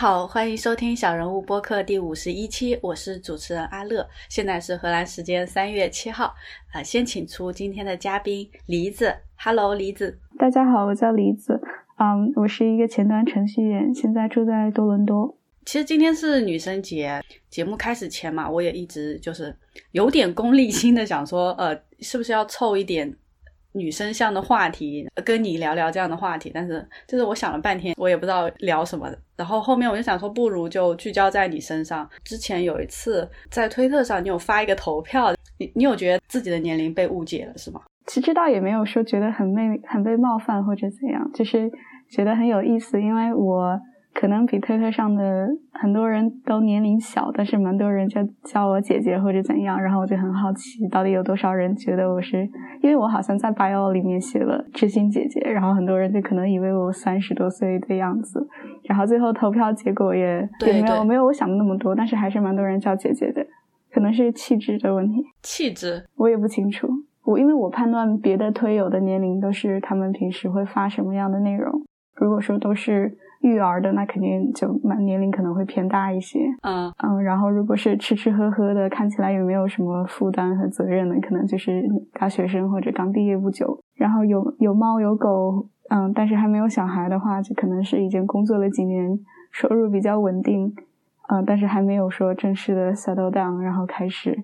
好，欢迎收听小人物播客第五十一期，我是主持人阿乐。现在是荷兰时间三月七号，啊，先请出今天的嘉宾梨子。Hello，梨子。大家好，我叫梨子。嗯，我是一个前端程序员，现在住在多伦多。其实今天是女生节，节目开始前嘛，我也一直就是有点功利心的想说，呃，是不是要凑一点。女生向的话题，跟你聊聊这样的话题，但是就是我想了半天，我也不知道聊什么。然后后面我就想说，不如就聚焦在你身上。之前有一次在推特上，你有发一个投票，你你有觉得自己的年龄被误解了是吗？其实倒也没有说觉得很被很被冒犯或者怎样，就是觉得很有意思，因为我。可能比推特上的很多人都年龄小，但是蛮多人就叫我姐姐或者怎样，然后我就很好奇，到底有多少人觉得我是，因为我好像在 bio 里面写了知心姐姐，然后很多人就可能以为我三十多岁的样子，然后最后投票结果也也没有没有我想的那么多，但是还是蛮多人叫姐姐的，可能是气质的问题，气质我也不清楚，我因为我判断别的推友的年龄都是他们平时会发什么样的内容，如果说都是。育儿的那肯定就蛮年龄可能会偏大一些，嗯嗯，然后如果是吃吃喝喝的，看起来也没有什么负担和责任的，可能就是大学生或者刚毕业不久。然后有有猫有狗，嗯，但是还没有小孩的话，就可能是已经工作了几年，收入比较稳定，嗯，但是还没有说正式的 settle down，然后开始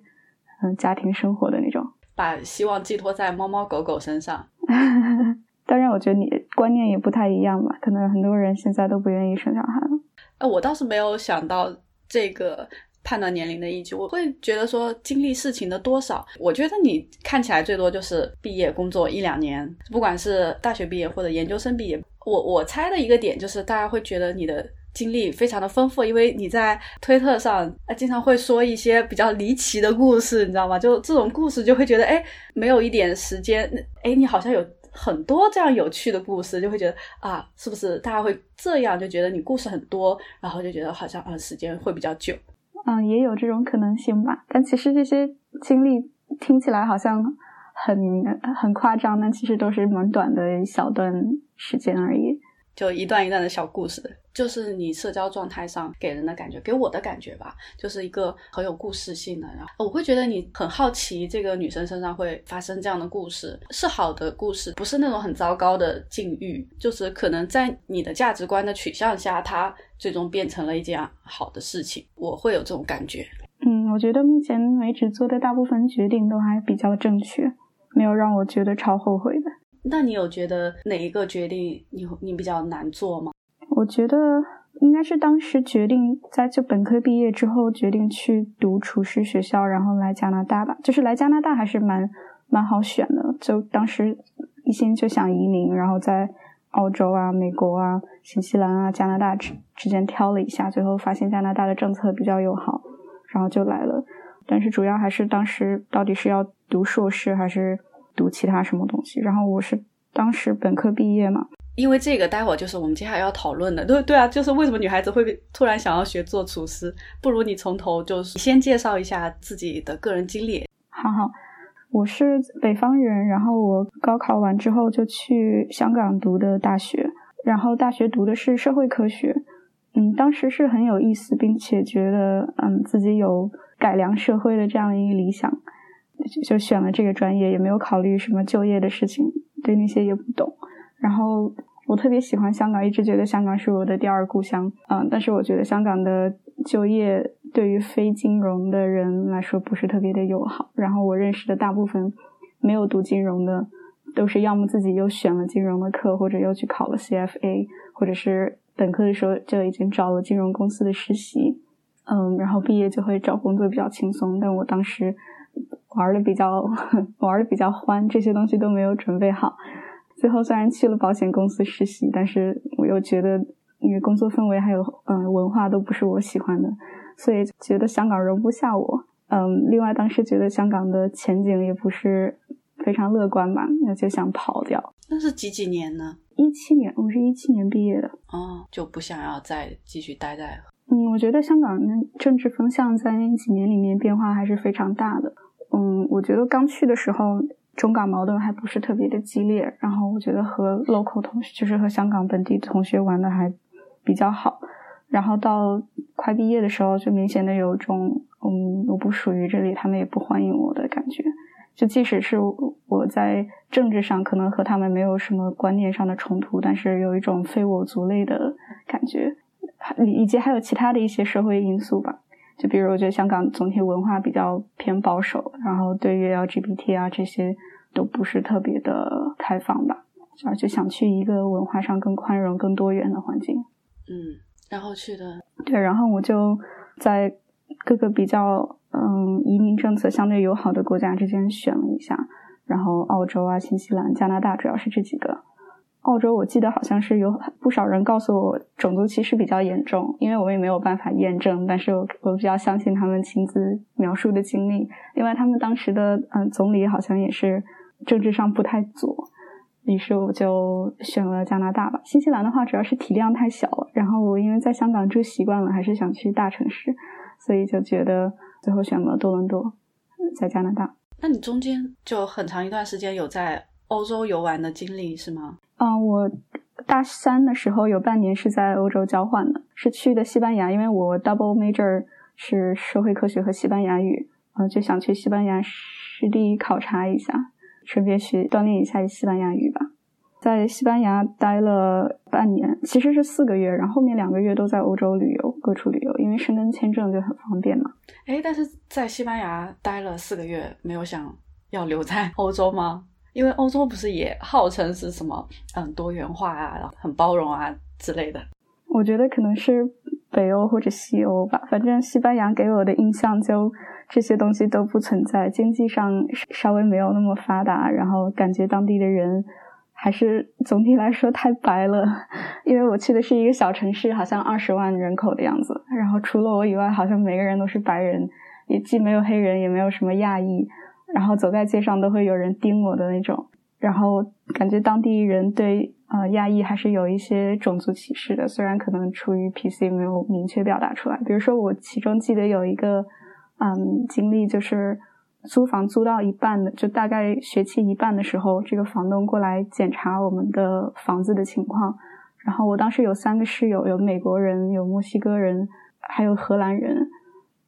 嗯家庭生活的那种，把希望寄托在猫猫狗狗身上。当然，我觉得你观念也不太一样吧。可能很多人现在都不愿意生小孩了。呃，我倒是没有想到这个判断年龄的依据。我会觉得说经历事情的多少，我觉得你看起来最多就是毕业工作一两年，不管是大学毕业或者研究生毕业。我我猜的一个点就是大家会觉得你的经历非常的丰富，因为你在推特上啊经常会说一些比较离奇的故事，你知道吗？就这种故事就会觉得，哎，没有一点时间，哎，你好像有。很多这样有趣的故事，就会觉得啊，是不是大家会这样就觉得你故事很多，然后就觉得好像啊时间会比较久。嗯，也有这种可能性吧。但其实这些经历听起来好像很很夸张，但其实都是蛮短的一小段时间而已。就一段一段的小故事，就是你社交状态上给人的感觉，给我的感觉吧，就是一个很有故事性的。然后我会觉得你很好奇，这个女生身上会发生这样的故事，是好的故事，不是那种很糟糕的境遇，就是可能在你的价值观的取向下，它最终变成了一件好的事情。我会有这种感觉。嗯，我觉得目前为止做的大部分决定都还比较正确，没有让我觉得超后悔的。那你有觉得哪一个决定你你比较难做吗？我觉得应该是当时决定在就本科毕业之后决定去读厨师学校，然后来加拿大吧。就是来加拿大还是蛮蛮好选的。就当时一心就想移民，然后在澳洲啊、美国啊、新西兰啊、加拿大之之间挑了一下，最后发现加拿大的政策比较友好，然后就来了。但是主要还是当时到底是要读硕士还是？读其他什么东西？然后我是当时本科毕业嘛，因为这个待会儿就是我们接下来要讨论的。对对啊，就是为什么女孩子会突然想要学做厨师？不如你从头就是先介绍一下自己的个人经历。好好，我是北方人，然后我高考完之后就去香港读的大学，然后大学读的是社会科学。嗯，当时是很有意思，并且觉得嗯自己有改良社会的这样一个理想。就选了这个专业，也没有考虑什么就业的事情，对那些也不懂。然后我特别喜欢香港，一直觉得香港是我的第二故乡。嗯，但是我觉得香港的就业对于非金融的人来说不是特别的友好。然后我认识的大部分没有读金融的，都是要么自己又选了金融的课，或者又去考了 CFA，或者是本科的时候就已经找了金融公司的实习。嗯，然后毕业就会找工作比较轻松。但我当时。玩的比较 玩的比较欢，这些东西都没有准备好。最后虽然去了保险公司实习，但是我又觉得因为工作氛围还有嗯文化都不是我喜欢的，所以觉得香港容不下我。嗯，另外当时觉得香港的前景也不是非常乐观吧，那就想跑掉。那是几几年呢？一七年，我是一七年毕业的。哦，就不想要再继续待在。嗯，我觉得香港的政治风向在那几年里面变化还是非常大的。嗯，我觉得刚去的时候，中港矛盾还不是特别的激烈。然后我觉得和 local 同学，就是和香港本地同学玩的还比较好。然后到快毕业的时候，就明显的有一种嗯我不属于这里，他们也不欢迎我的感觉。就即使是我在政治上可能和他们没有什么观念上的冲突，但是有一种非我族类的感觉，以及还有其他的一些社会因素吧。就比如我觉得香港总体文化比较偏保守，然后对于 LGBT 啊这些都不是特别的开放吧，而且想去一个文化上更宽容、更多元的环境。嗯，然后去的对，然后我就在各个比较。嗯，移民政策相对友好的国家之间选了一下，然后澳洲啊、新西兰、加拿大主要是这几个。澳洲我记得好像是有不少人告诉我种族歧视比较严重，因为我也没有办法验证，但是我我比较相信他们亲自描述的经历。另外，他们当时的嗯总理好像也是政治上不太左，于是我就选了加拿大吧。新西兰的话主要是体量太小了，然后我因为在香港住习惯了，还是想去大城市，所以就觉得。最后选了多伦多，在加拿大。那你中间就很长一段时间有在欧洲游玩的经历是吗？嗯，我大三的时候有半年是在欧洲交换的，是去的西班牙，因为我 double major 是社会科学和西班牙语，嗯，就想去西班牙实地考察一下，顺便学锻炼一下西班牙语吧。在西班牙待了半年，其实是四个月，然后后面两个月都在欧洲旅游，各处旅游，因为申根签证就很方便嘛。哎，但是在西班牙待了四个月，没有想要留在欧洲吗？因为欧洲不是也号称是什么嗯多元化啊，很包容啊之类的。我觉得可能是北欧或者西欧吧，反正西班牙给我的印象就这些东西都不存在，经济上稍微没有那么发达，然后感觉当地的人。还是总体来说太白了，因为我去的是一个小城市，好像二十万人口的样子。然后除了我以外，好像每个人都是白人，也既没有黑人，也没有什么亚裔。然后走在街上都会有人盯我的那种。然后感觉当地人对呃亚裔还是有一些种族歧视的，虽然可能出于 PC 没有明确表达出来。比如说我其中记得有一个嗯经历就是。租房租到一半的，就大概学期一半的时候，这个房东过来检查我们的房子的情况。然后我当时有三个室友，有美国人，有墨西哥人，还有荷兰人。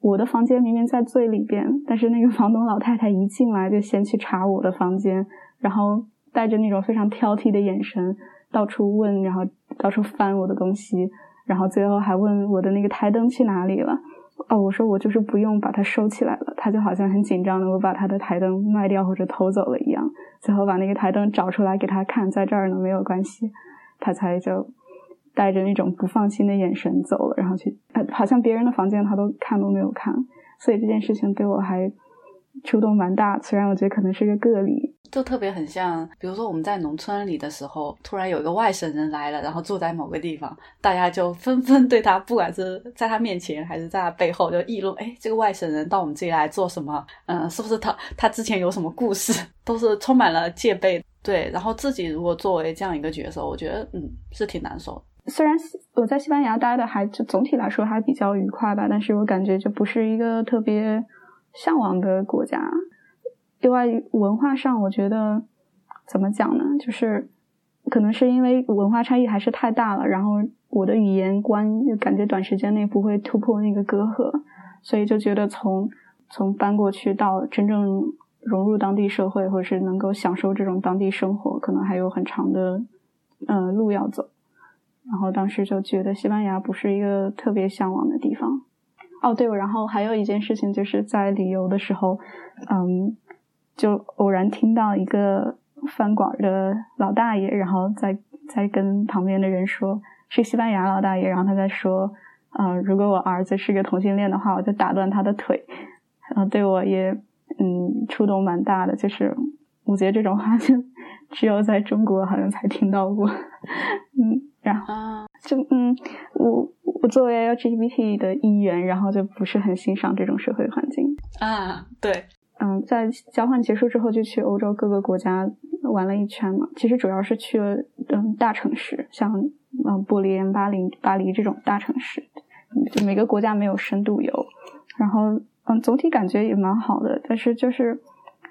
我的房间明明在最里边，但是那个房东老太太一进来就先去查我的房间，然后带着那种非常挑剔的眼神到处问，然后到处翻我的东西，然后最后还问我的那个台灯去哪里了。哦，我说我就是不用把它收起来了，他就好像很紧张的，我把他的台灯卖掉或者偷走了一样。最后把那个台灯找出来给他看，在这儿呢，没有关系，他才就带着那种不放心的眼神走了，然后去，呃，好像别人的房间他都看都没有看，所以这件事情对我还触动蛮大，虽然我觉得可能是个个例。就特别很像，比如说我们在农村里的时候，突然有一个外省人来了，然后住在某个地方，大家就纷纷对他，不管是在他面前还是在他背后，就议论：哎，这个外省人到我们这里来做什么？嗯，是不是他他之前有什么故事？都是充满了戒备。对，然后自己如果作为这样一个角色，我觉得嗯是挺难受。虽然我在西班牙待的还就总体来说还比较愉快吧，但是我感觉就不是一个特别向往的国家。另外，文化上我觉得怎么讲呢？就是可能是因为文化差异还是太大了，然后我的语言观就感觉短时间内不会突破那个隔阂，所以就觉得从从搬过去到真正融入当地社会，或者是能够享受这种当地生活，可能还有很长的呃路要走。然后当时就觉得西班牙不是一个特别向往的地方。哦，对，然后还有一件事情就是在旅游的时候，嗯。就偶然听到一个饭馆的老大爷，然后在在跟旁边的人说，是西班牙老大爷，然后他在说，嗯，如果我儿子是个同性恋的话，我就打断他的腿，然后对我也嗯触动蛮大的，就是我觉得这种话就 只有在中国好像才听到过，嗯，然后就嗯，我我作为 LGBT 的一员，然后就不是很欣赏这种社会环境啊，对。嗯，在交换结束之后，就去欧洲各个国家玩了一圈嘛。其实主要是去了嗯大城市，像嗯柏林、巴黎、巴黎这种大城市。就每个国家没有深度游，然后嗯总体感觉也蛮好的，但是就是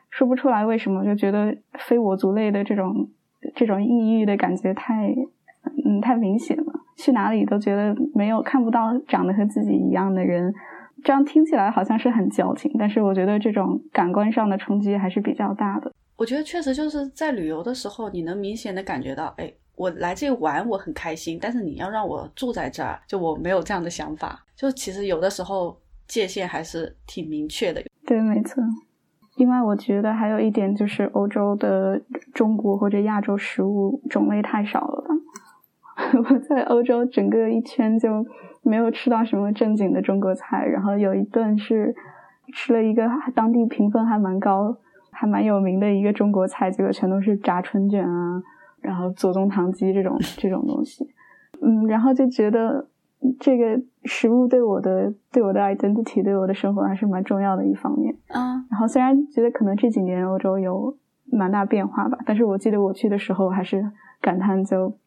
说不出来为什么，就觉得非我族类的这种这种抑郁的感觉太嗯太明显了。去哪里都觉得没有看不到长得和自己一样的人。这样听起来好像是很矫情，但是我觉得这种感官上的冲击还是比较大的。我觉得确实就是在旅游的时候，你能明显的感觉到，哎，我来这玩我很开心，但是你要让我住在这儿，就我没有这样的想法。就其实有的时候界限还是挺明确的。对，没错。另外，我觉得还有一点就是欧洲的中国或者亚洲食物种类太少了。我在欧洲整个一圈就没有吃到什么正经的中国菜，然后有一顿是吃了一个当地评分还蛮高、还蛮有名的一个中国菜，结果全都是炸春卷啊，然后左宗棠鸡这种这种东西。嗯，然后就觉得这个食物对我的对我的 identity 对我的生活还是蛮重要的一方面。啊，然后虽然觉得可能这几年欧洲有蛮大变化吧，但是我记得我去的时候还是感叹就。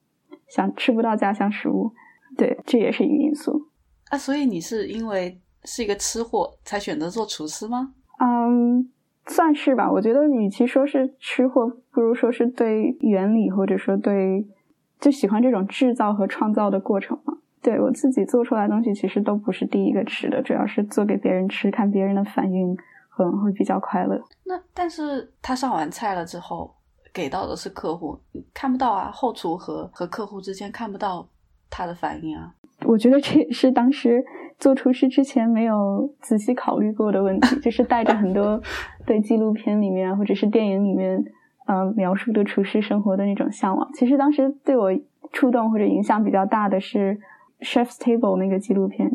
想吃不到家乡食物，对，这也是一个因素。啊，所以你是因为是一个吃货才选择做厨师吗？嗯，算是吧。我觉得与其说是吃货，不如说是对原理或者说对就喜欢这种制造和创造的过程嘛。对我自己做出来的东西，其实都不是第一个吃的，主要是做给别人吃，看别人的反应，可能会比较快乐。那但是他上完菜了之后。给到的是客户，看不到啊。后厨和和客户之间看不到他的反应啊。我觉得这也是当时做厨师之前没有仔细考虑过的问题，就是带着很多 对纪录片里面或者是电影里面呃描述的厨师生活的那种向往。其实当时对我触动或者影响比较大的是《Chef's Table》那个纪录片，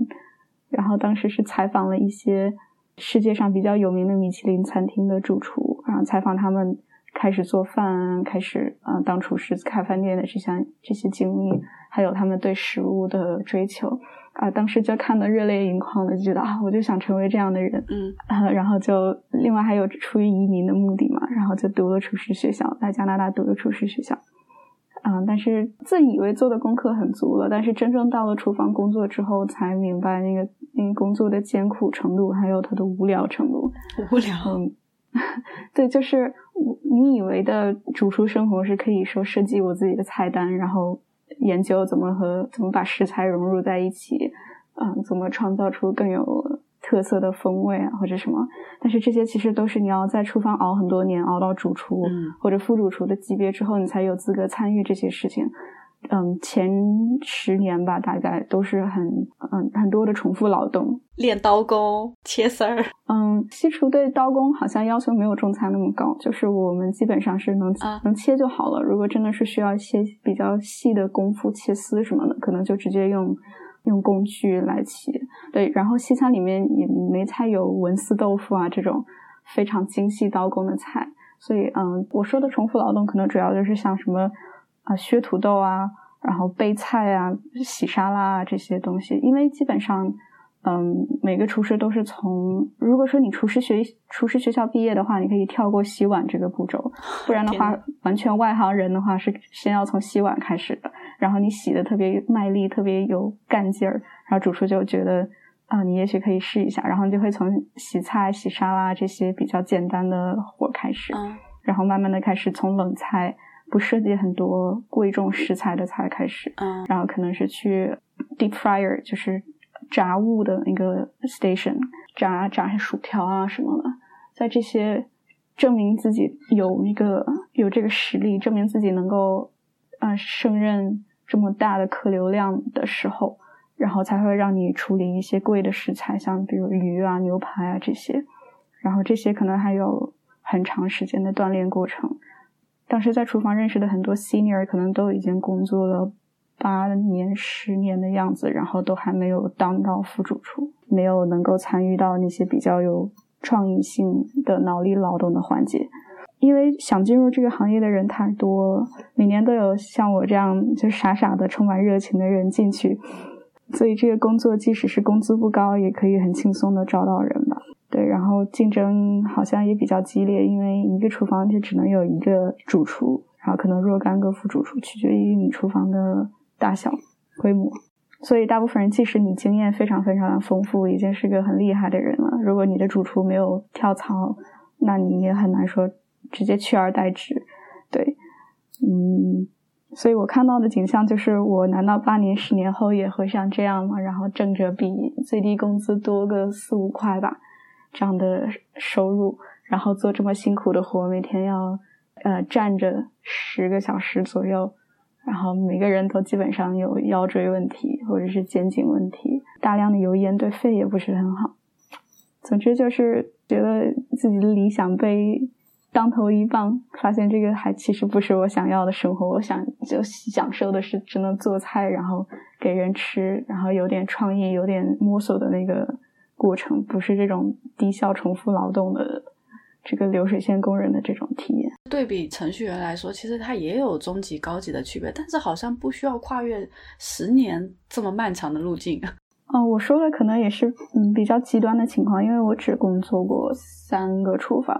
然后当时是采访了一些世界上比较有名的米其林餐厅的主厨，然后采访他们。开始做饭，开始啊当厨师开饭店的这项这些经历，还有他们对食物的追求。啊，当时就看得热泪盈眶的，就觉得啊，我就想成为这样的人，嗯，然后就另外还有出于移民的目的嘛，然后就读了厨师学校，在加拿大读了厨师学校，嗯，但是自以为做的功课很足了，但是真正到了厨房工作之后，才明白那个那个工作的艰苦程度，还有它的无聊程度，无聊，嗯。对，就是你以为的主厨生活是可以说设计我自己的菜单，然后研究怎么和怎么把食材融入在一起，嗯，怎么创造出更有特色的风味啊，或者什么。但是这些其实都是你要在厨房熬很多年，熬到主厨或者副主厨的级别之后，你才有资格参与这些事情。嗯，前十年吧，大概都是很嗯很多的重复劳动，练刀工、切丝儿。嗯，西厨对刀工好像要求没有中餐那么高，就是我们基本上是能能切就好了。如果真的是需要一些比较细的功夫切丝什么的，可能就直接用用工具来切。对，然后西餐里面也没菜有文思豆腐啊这种非常精细刀工的菜，所以嗯，我说的重复劳动可能主要就是像什么。啊，削土豆啊，然后备菜啊，洗沙拉啊这些东西，因为基本上，嗯，每个厨师都是从，如果说你厨师学厨师学校毕业的话，你可以跳过洗碗这个步骤，不然的话，完全外行人的话是先要从洗碗开始的，然后你洗的特别卖力，特别有干劲儿，然后主厨就觉得啊，你也许可以试一下，然后就会从洗菜、洗沙拉这些比较简单的活开始，然后慢慢的开始从冷菜。不涉及很多贵重食材的菜开始，嗯，然后可能是去 deep fryer，就是炸物的那个 station，炸炸薯条啊什么的，在这些证明自己有那个有这个实力，证明自己能够呃胜任这么大的客流量的时候，然后才会让你处理一些贵的食材，像比如鱼啊、牛排啊这些，然后这些可能还有很长时间的锻炼过程。当时在厨房认识的很多 senior 可能都已经工作了八年、十年的样子，然后都还没有当到副主厨，没有能够参与到那些比较有创意性的脑力劳动的环节。因为想进入这个行业的人太多了，每年都有像我这样就傻傻的、充满热情的人进去，所以这个工作即使是工资不高，也可以很轻松的招到人吧。对，然后竞争好像也比较激烈，因为一个厨房就只能有一个主厨，然后可能若干个副主厨，取决于你厨房的大小规模。所以大部分人，即使你经验非常非常的丰富，已经是个很厉害的人了，如果你的主厨没有跳槽，那你也很难说直接取而代之。对，嗯，所以我看到的景象就是，我难道八年、十年后也会像这样吗？然后挣着比最低工资多个四五块吧，这样的收入，然后做这么辛苦的活，每天要呃站着十个小时左右，然后每个人都基本上有腰椎问题或者是肩颈问题，大量的油烟对肺也不是很好。总之就是觉得自己的理想被。当头一棒，发现这个还其实不是我想要的生活。我想就享受的是只能做菜，然后给人吃，然后有点创意、有点摸索的那个过程，不是这种低效重复劳动的这个流水线工人的这种体验。对比程序员来说，其实它也有中级、高级的区别，但是好像不需要跨越十年这么漫长的路径。哦，我说的可能也是嗯比较极端的情况，因为我只工作过三个厨房。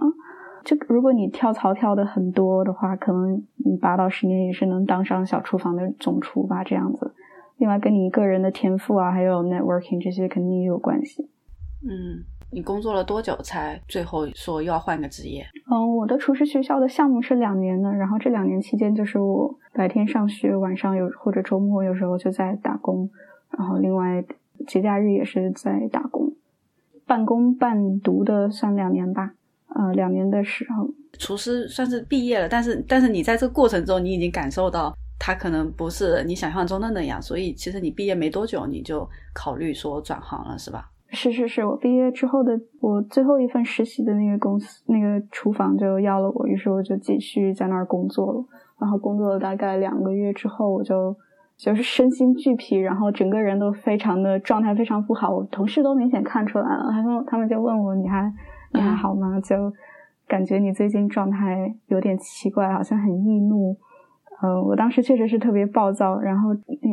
就如果你跳槽跳的很多的话，可能你八到十年也是能当上小厨房的总厨吧，这样子。另外，跟你个人的天赋啊，还有 networking 这些肯定也有关系。嗯，你工作了多久才最后说又要换个职业？嗯，我的厨师学校的项目是两年的，然后这两年期间就是我白天上学，晚上有或者周末有时候就在打工，然后另外节假日也是在打工，半工半读的算两年吧。呃，两年的时候，厨师算是毕业了，但是但是你在这个过程中，你已经感受到他可能不是你想象中的那样，所以其实你毕业没多久，你就考虑说转行了，是吧？是是是，我毕业之后的我最后一份实习的那个公司那个厨房就要了我，于是我就继续在那儿工作了。然后工作了大概两个月之后，我就就是身心俱疲，然后整个人都非常的状态非常不好，我同事都明显看出来了，他们他们就问我你还。你还好吗？就感觉你最近状态有点奇怪，好像很易怒。呃，我当时确实是特别暴躁。然后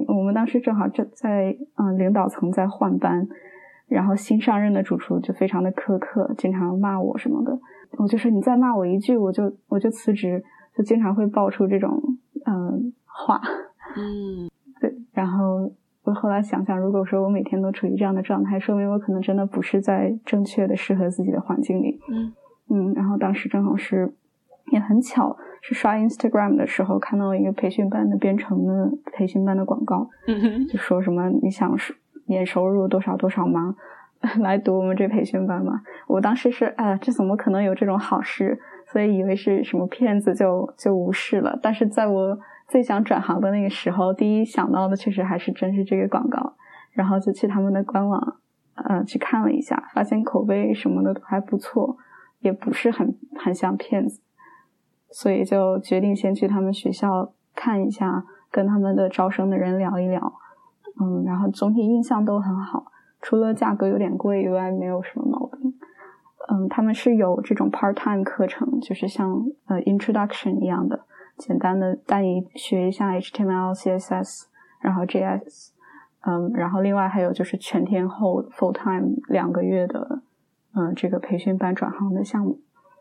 我们当时正好正在嗯领导层在换班，然后新上任的主厨就非常的苛刻，经常骂我什么的。我就说你再骂我一句，我就我就辞职。就经常会爆出这种嗯话。嗯，对。然后我后来想想，如果说我每天都处于这样的状态，说明我可能真的不是在正确的、适合自己的环境里。嗯嗯。然后当时正好是，也很巧，是刷 Instagram 的时候看到一个培训班的编程的培训班的广告，就说什么你想年收入多少多少吗？来读我们这培训班吗？我当时是啊，这怎么可能有这种好事？所以以为是什么骗子，就就无视了。但是在我最想转行的那个时候，第一想到的确实还是真是这个广告，然后就去他们的官网，呃，去看了一下，发现口碑什么的都还不错，也不是很很像骗子，所以就决定先去他们学校看一下，跟他们的招生的人聊一聊，嗯，然后总体印象都很好，除了价格有点贵以外，没有什么毛病。嗯，他们是有这种 part time 课程，就是像呃 introduction 一样的。简单的带你学一下 HTML、CSS，然后 JS，嗯，然后另外还有就是全天候 full time 两个月的，嗯，这个培训班转行的项目，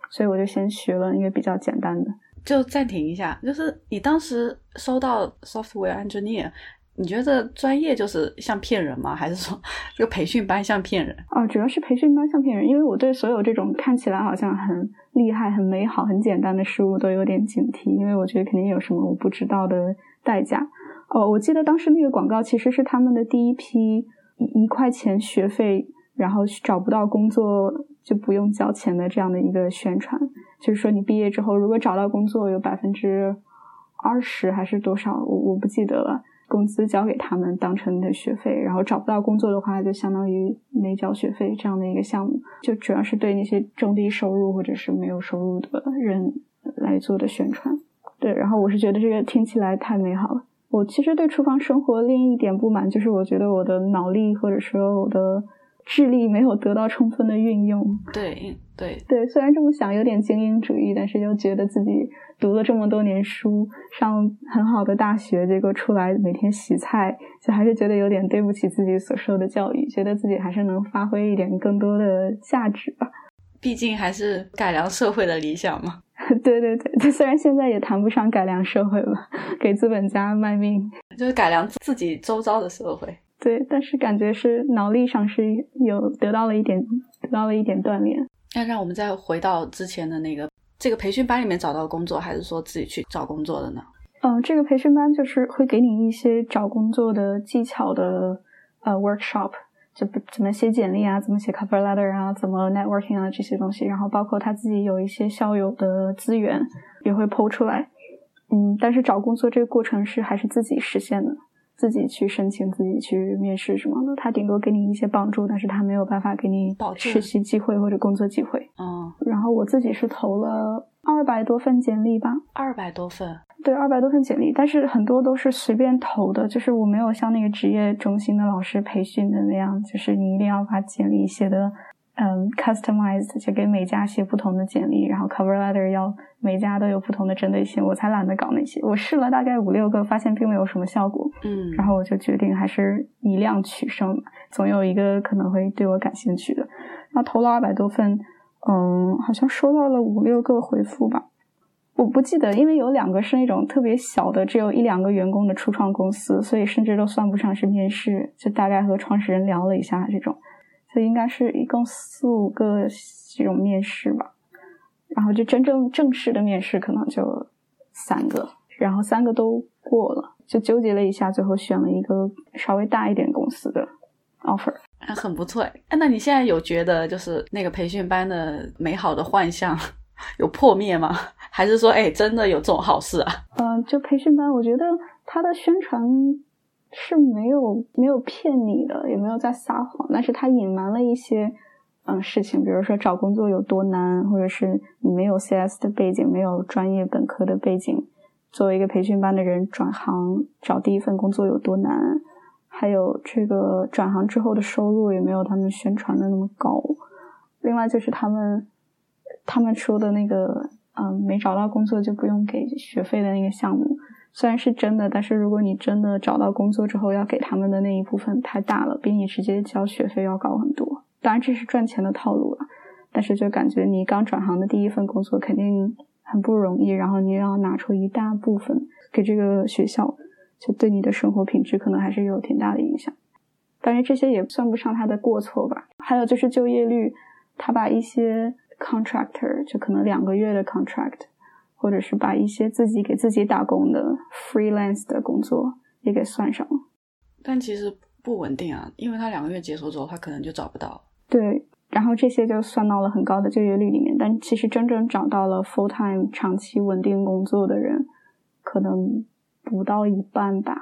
所以我就先学了一个比较简单的。就暂停一下，就是你当时收到 software engineer。你觉得专业就是像骗人吗？还是说这个培训班像骗人？哦，主要是培训班像骗人，因为我对所有这种看起来好像很厉害、很美好、很简单的事物都有点警惕，因为我觉得肯定有什么我不知道的代价。哦，我记得当时那个广告其实是他们的第一批一一块钱学费，然后找不到工作就不用交钱的这样的一个宣传，就是说你毕业之后如果找到工作，有百分之二十还是多少，我我不记得了。工资交给他们当成你的学费，然后找不到工作的话，就相当于没交学费这样的一个项目，就主要是对那些中低收入或者是没有收入的人来做的宣传。对，然后我是觉得这个听起来太美好了。我其实对厨房生活另一点不满，就是我觉得我的脑力或者说我的。智力没有得到充分的运用。对对对，虽然这么想有点精英主义，但是又觉得自己读了这么多年书，上很好的大学，结果出来每天洗菜，就还是觉得有点对不起自己所受的教育，觉得自己还是能发挥一点更多的价值吧。毕竟还是改良社会的理想嘛。对 对对，虽然现在也谈不上改良社会了，给资本家卖命，就是改良自己周遭的社会。对，但是感觉是脑力上是有得到了一点，得到了一点锻炼。那让我们再回到之前的那个这个培训班里面找到工作，还是说自己去找工作的呢？嗯，这个培训班就是会给你一些找工作的技巧的呃 workshop，就怎么写简历啊，怎么写 cover letter 啊，怎么 networking 啊这些东西，然后包括他自己有一些校友的资源也会剖出来。嗯，但是找工作这个过程是还是自己实现的。自己去申请，自己去面试什么的，他顶多给你一些帮助，但是他没有办法给你实习机会或者工作机会。嗯，然后我自己是投了二百多份简历吧，二百多份，对，二百多份简历，但是很多都是随便投的，就是我没有像那个职业中心的老师培训的那样，就是你一定要把简历写的。嗯，customized 就给每家写不同的简历，然后 cover letter 要每家都有不同的针对性，我才懒得搞那些。我试了大概五六个，发现并没有什么效果。嗯，然后我就决定还是以量取胜，总有一个可能会对我感兴趣的。那投了二百多份，嗯，好像收到了五六个回复吧，我不记得，因为有两个是那种特别小的，只有一两个员工的初创公司，所以甚至都算不上是面试，就大概和创始人聊了一下这种。所以应该是一共四五个这种面试吧，然后就真正正式的面试可能就三个，然后三个都过了，就纠结了一下，最后选了一个稍微大一点公司的 offer，很不错哎。那你现在有觉得就是那个培训班的美好的幻象 有破灭吗？还是说哎真的有这种好事啊？嗯，就培训班，我觉得它的宣传。是没有没有骗你的，也没有在撒谎，但是他隐瞒了一些嗯事情，比如说找工作有多难，或者是你没有 CS 的背景，没有专业本科的背景，作为一个培训班的人转行找第一份工作有多难，还有这个转行之后的收入也没有他们宣传的那么高。另外就是他们他们说的那个嗯没找到工作就不用给学费的那个项目。虽然是真的，但是如果你真的找到工作之后，要给他们的那一部分太大了，比你直接交学费要高很多。当然这是赚钱的套路了，但是就感觉你刚转行的第一份工作肯定很不容易，然后你又要拿出一大部分给这个学校，就对你的生活品质可能还是有挺大的影响。当然这些也算不上他的过错吧。还有就是就业率，他把一些 contractor 就可能两个月的 contract。或者是把一些自己给自己打工的 freelance 的工作也给算上了，但其实不稳定啊，因为他两个月结束之后，他可能就找不到。对，然后这些就算到了很高的就业率里面，但其实真正找到了 full time 长期稳定工作的人，可能不到一半吧。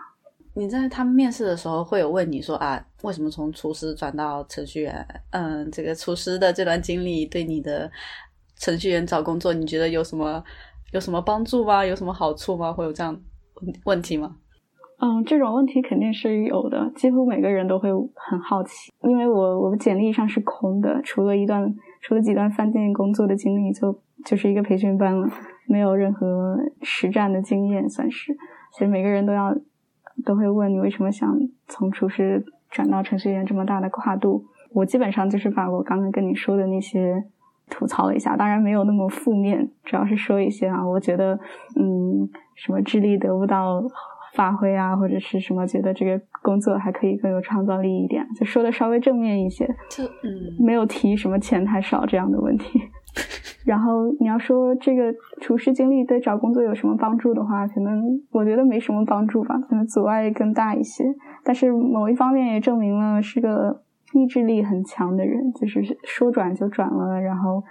你在他们面试的时候会有问你说啊，为什么从厨师转到程序员？嗯，这个厨师的这段经历对你的程序员找工作，你觉得有什么？有什么帮助吗？有什么好处吗？会有这样问题吗？嗯，这种问题肯定是有的，几乎每个人都会很好奇。因为我我的简历上是空的，除了一段除了几段饭店工作的经历，就就是一个培训班了，没有任何实战的经验，算是。所以每个人都要都会问你为什么想从厨师转到程序员这么大的跨度。我基本上就是把我刚刚跟你说的那些。吐槽了一下，当然没有那么负面，主要是说一些啊，我觉得，嗯，什么智力得不到发挥啊，或者是什么觉得这个工作还可以更有创造力一点，就说的稍微正面一些。就嗯，没有提什么钱太少这样的问题。然后你要说这个厨师经历对找工作有什么帮助的话，可能我觉得没什么帮助吧，可能阻碍更大一些。但是某一方面也证明了是个。意志力很强的人，就是说转就转了，然后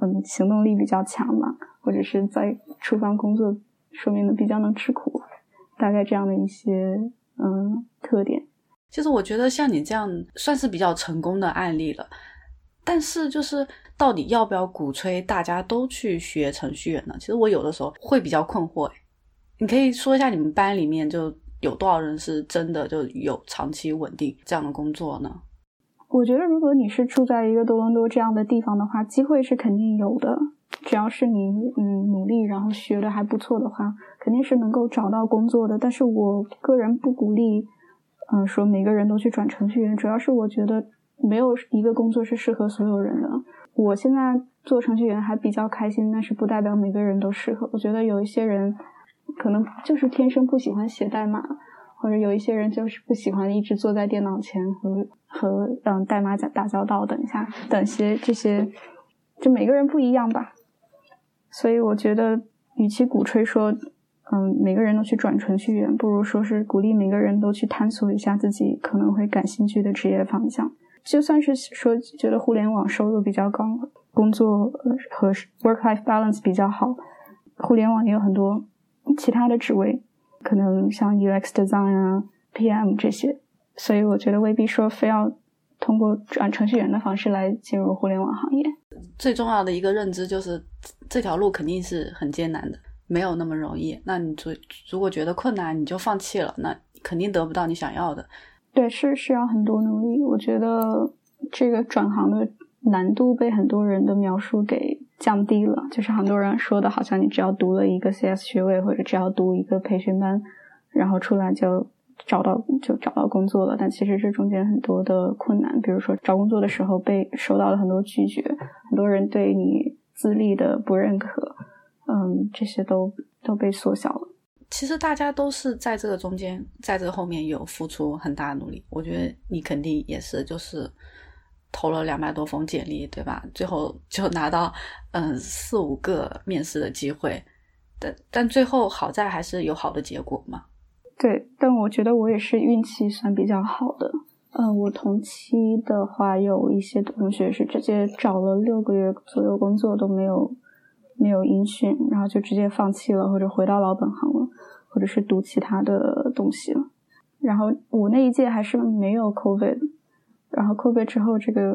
嗯，行动力比较强嘛，或者是在厨房工作，说明的比较能吃苦，大概这样的一些嗯特点。其实我觉得像你这样算是比较成功的案例了，但是就是到底要不要鼓吹大家都去学程序员呢？其实我有的时候会比较困惑。你可以说一下你们班里面就有多少人是真的就有长期稳定这样的工作呢？我觉得，如果你是住在一个多伦多这样的地方的话，机会是肯定有的。只要是你嗯努力，然后学的还不错的话，肯定是能够找到工作的。但是我个人不鼓励，嗯，说每个人都去转程序员。主要是我觉得没有一个工作是适合所有人的。我现在做程序员还比较开心，但是不代表每个人都适合。我觉得有一些人可能就是天生不喜欢写代码。或者有一些人就是不喜欢一直坐在电脑前和和嗯代码打打交道，等一下等些这些，就每个人不一样吧。所以我觉得，与其鼓吹说嗯，每个人都去转程序员，不如说是鼓励每个人都去探索一下自己可能会感兴趣的职业方向。就算是说觉得互联网收入比较高，工作和 work-life balance 比较好，互联网也有很多其他的职位，可能像 UX design 啊、PM 这些，所以我觉得未必说非要通过转程序员的方式来进入互联网行业。最重要的一个认知就是这条路肯定是很艰难的。没有那么容易，那你如如果觉得困难，你就放弃了，那肯定得不到你想要的。对，是需要很多努力。我觉得这个转行的难度被很多人的描述给降低了，就是很多人说的，好像你只要读了一个 CS 学位，或者只要读一个培训班，然后出来就找到就找到工作了。但其实这中间很多的困难，比如说找工作的时候被受到了很多拒绝，很多人对你资历的不认可。嗯，这些都都被缩小了。其实大家都是在这个中间，在这个后面有付出很大的努力。我觉得你肯定也是，就是投了两百多封简历，对吧？最后就拿到嗯四五个面试的机会，但但最后好在还是有好的结果嘛。对，但我觉得我也是运气算比较好的。嗯，我同期的话有一些同学是直接找了六个月左右工作都没有。没有音讯，然后就直接放弃了，或者回到老本行了，或者是读其他的东西了。然后我那一届还是没有 COVID，然后 COVID 之后，这个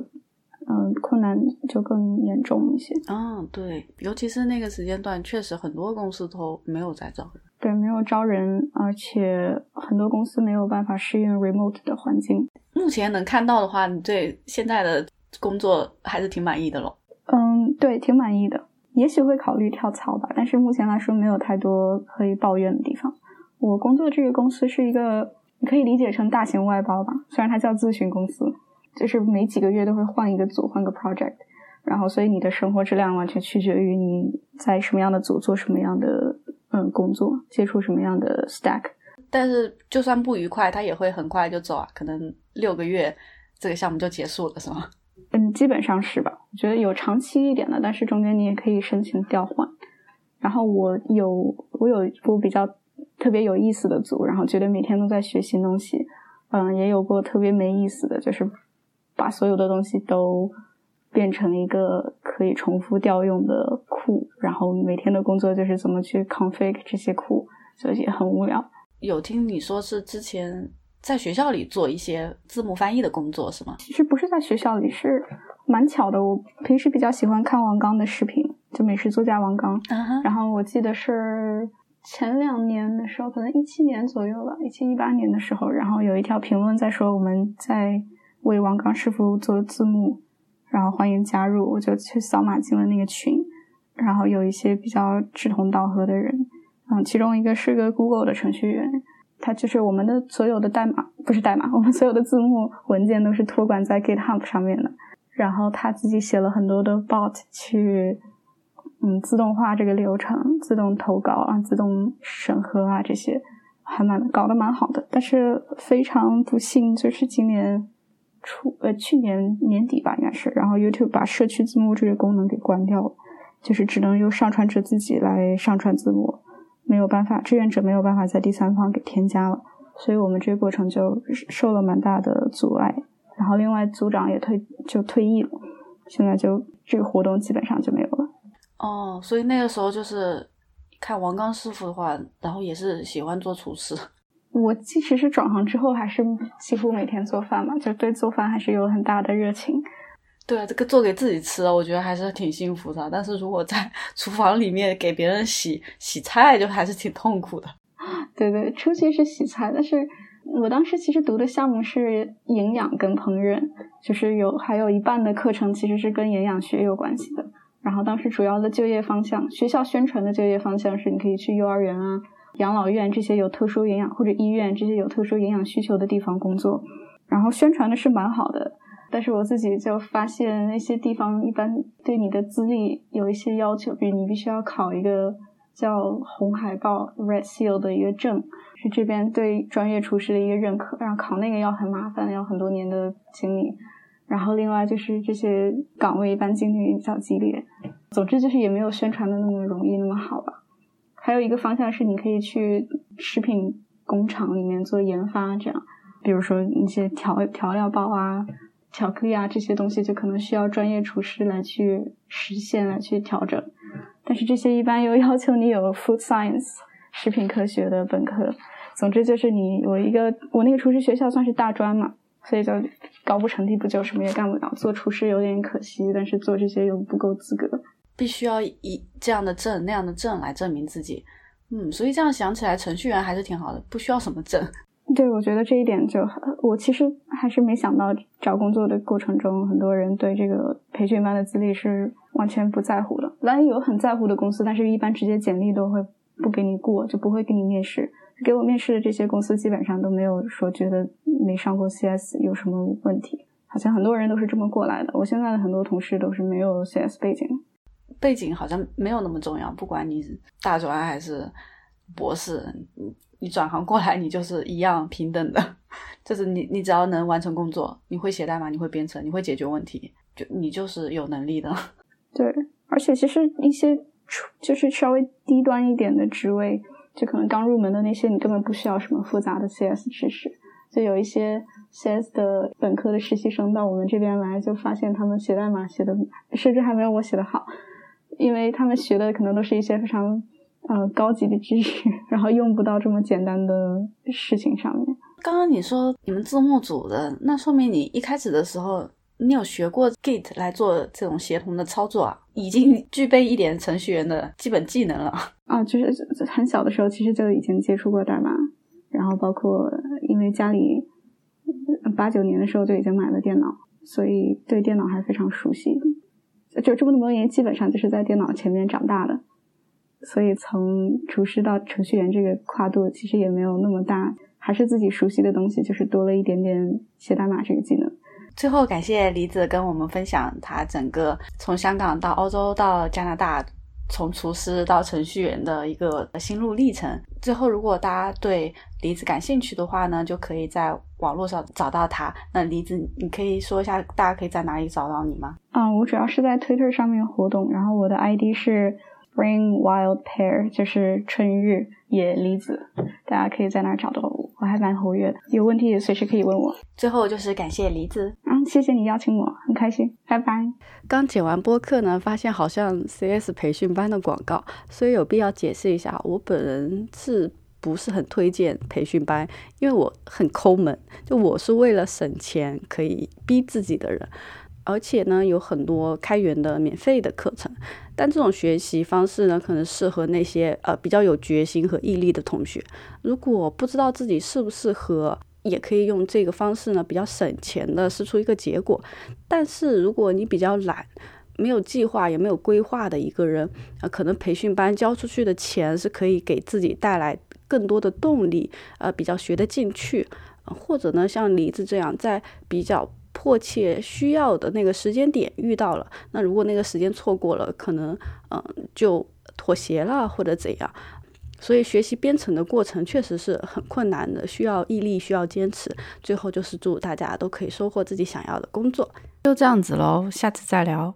嗯困难就更严重一些。嗯，对，尤其是那个时间段，确实很多公司都没有在招人。对，没有招人，而且很多公司没有办法适应 remote 的环境。目前能看到的话，你对现在的工作还是挺满意的咯。嗯，对，挺满意的。也许会考虑跳槽吧，但是目前来说没有太多可以抱怨的地方。我工作这个公司是一个，你可以理解成大型外包吧，虽然它叫咨询公司，就是每几个月都会换一个组，换个 project，然后所以你的生活质量完全取决于你在什么样的组做什么样的嗯工作，接触什么样的 stack。但是就算不愉快，他也会很快就走啊，可能六个月这个项目就结束了，是吗？嗯，基本上是吧。我觉得有长期一点的，但是中间你也可以申请调换。然后我有我有一部比较特别有意思的组，然后觉得每天都在学新东西。嗯，也有过特别没意思的，就是把所有的东西都变成一个可以重复调用的库，然后每天的工作就是怎么去 config 这些库，所以也很无聊。有听你说是之前。在学校里做一些字幕翻译的工作是吗？其实不是在学校里，是蛮巧的。我平时比较喜欢看王刚的视频，就美食作家王刚。然后我记得是前两年的时候，可能一七年左右吧，一七一八年的时候，然后有一条评论在说我们在为王刚师傅做字幕，然后欢迎加入，我就去扫码进了那个群，然后有一些比较志同道合的人，嗯，其中一个是个 Google 的程序员。他就是我们的所有的代码，不是代码，我们所有的字幕文件都是托管在 GitHub 上面的。然后他自己写了很多的 bot 去，嗯，自动化这个流程，自动投稿啊，自动审核啊，这些还蛮搞得蛮好的。但是非常不幸，就是今年初，呃，去年年底吧，应该是，然后 YouTube 把社区字幕这个功能给关掉了，就是只能由上传者自己来上传字幕。没有办法，志愿者没有办法在第三方给添加了，所以我们这个过程就受了蛮大的阻碍。然后另外组长也退就退役了，现在就这个活动基本上就没有了。哦，所以那个时候就是看王刚师傅的话，然后也是喜欢做厨师。我即使是转行之后，还是几乎每天做饭嘛，就对做饭还是有很大的热情。对啊，这个做给自己吃，我觉得还是挺幸福的。但是如果在 厨房里面给别人洗洗菜，就还是挺痛苦的。对对，初期是洗菜，但是我当时其实读的项目是营养跟烹饪，就是有还有一半的课程其实是跟营养学有关系的。然后当时主要的就业方向，学校宣传的就业方向是你可以去幼儿园啊、养老院这些有特殊营养或者医院这些有特殊营养需求的地方工作。然后宣传的是蛮好的。但是我自己就发现那些地方一般对你的资历有一些要求，比如你必须要考一个叫红海豹 （Red Seal） 的一个证，是这边对专业厨师的一个认可。然后考那个要很麻烦，要很多年的经历。然后另外就是这些岗位一般竞争也比较激烈。总之就是也没有宣传的那么容易那么好吧。还有一个方向是你可以去食品工厂里面做研发，这样，比如说一些调调料包啊、巧克力啊这些东西，就可能需要专业厨师来去实现、来去调整。但是这些一般又要求你有 food science 食品科学的本科。总之就是你我一个我那个厨师学校算是大专嘛，所以就高不成低不就，什么也干不了。做厨师有点可惜，但是做这些又不够资格，必须要以这样的证那样的证来证明自己。嗯，所以这样想起来，程序员还是挺好的，不需要什么证。对，我觉得这一点就我其实还是没想到，找工作的过程中，很多人对这个培训班的资历是完全不在乎的。当然有很在乎的公司，但是一般直接简历都会不给你过，就不会给你面试。给我面试的这些公司基本上都没有说觉得没上过 CS 有什么问题，好像很多人都是这么过来的。我现在的很多同事都是没有 CS 背景，背景好像没有那么重要，不管你大专还是博士，你你转行过来你就是一样平等的，就是你你只要能完成工作，你会写代码，你会编程，你会解决问题，就你就是有能力的。对，而且其实一些就是稍微低端一点的职位。就可能刚入门的那些，你根本不需要什么复杂的 CS 知识。就有一些 CS 的本科的实习生到我们这边来，就发现他们写代码写的甚至还没有我写的好，因为他们学的可能都是一些非常呃高级的知识，然后用不到这么简单的事情上面。刚刚你说你们字幕组的，那说明你一开始的时候。你有学过 Git 来做这种协同的操作啊？已经具备一点程序员的基本技能了 啊！就是很小的时候，其实就已经接触过代码，然后包括因为家里八九年的时候就已经买了电脑，所以对电脑还是非常熟悉。就这么多年，基本上就是在电脑前面长大的，所以从厨师到程序员这个跨度其实也没有那么大，还是自己熟悉的东西，就是多了一点点写代码这个技能。最后，感谢李子跟我们分享他整个从香港到欧洲到加拿大，从厨师到程序员的一个心路历程。最后，如果大家对李子感兴趣的话呢，就可以在网络上找到他。那梨子，你可以说一下，大家可以在哪里找到你吗？嗯，我主要是在 Twitter 上面活动，然后我的 ID 是。Spring Wild Pear 就是春日野梨子，大家可以在那儿找到我，我还蛮活跃的，有问题也随时可以问我。最后就是感谢梨子，嗯，谢谢你邀请我，很开心，拜拜。刚剪完播客呢，发现好像 CS 培训班的广告，所以有必要解释一下，我本人是不是很推荐培训班，因为我很抠门，就我是为了省钱可以逼自己的人。而且呢，有很多开源的免费的课程，但这种学习方式呢，可能适合那些呃比较有决心和毅力的同学。如果不知道自己适不适合，也可以用这个方式呢，比较省钱的试出一个结果。但是如果你比较懒，没有计划也没有规划的一个人，啊，可能培训班交出去的钱是可以给自己带来更多的动力，呃，比较学得进去，或者呢，像梨子这样在比较。迫切需要的那个时间点遇到了，那如果那个时间错过了，可能嗯就妥协了或者怎样。所以学习编程的过程确实是很困难的，需要毅力，需要坚持。最后就是祝大家都可以收获自己想要的工作。就这样子喽，下次再聊。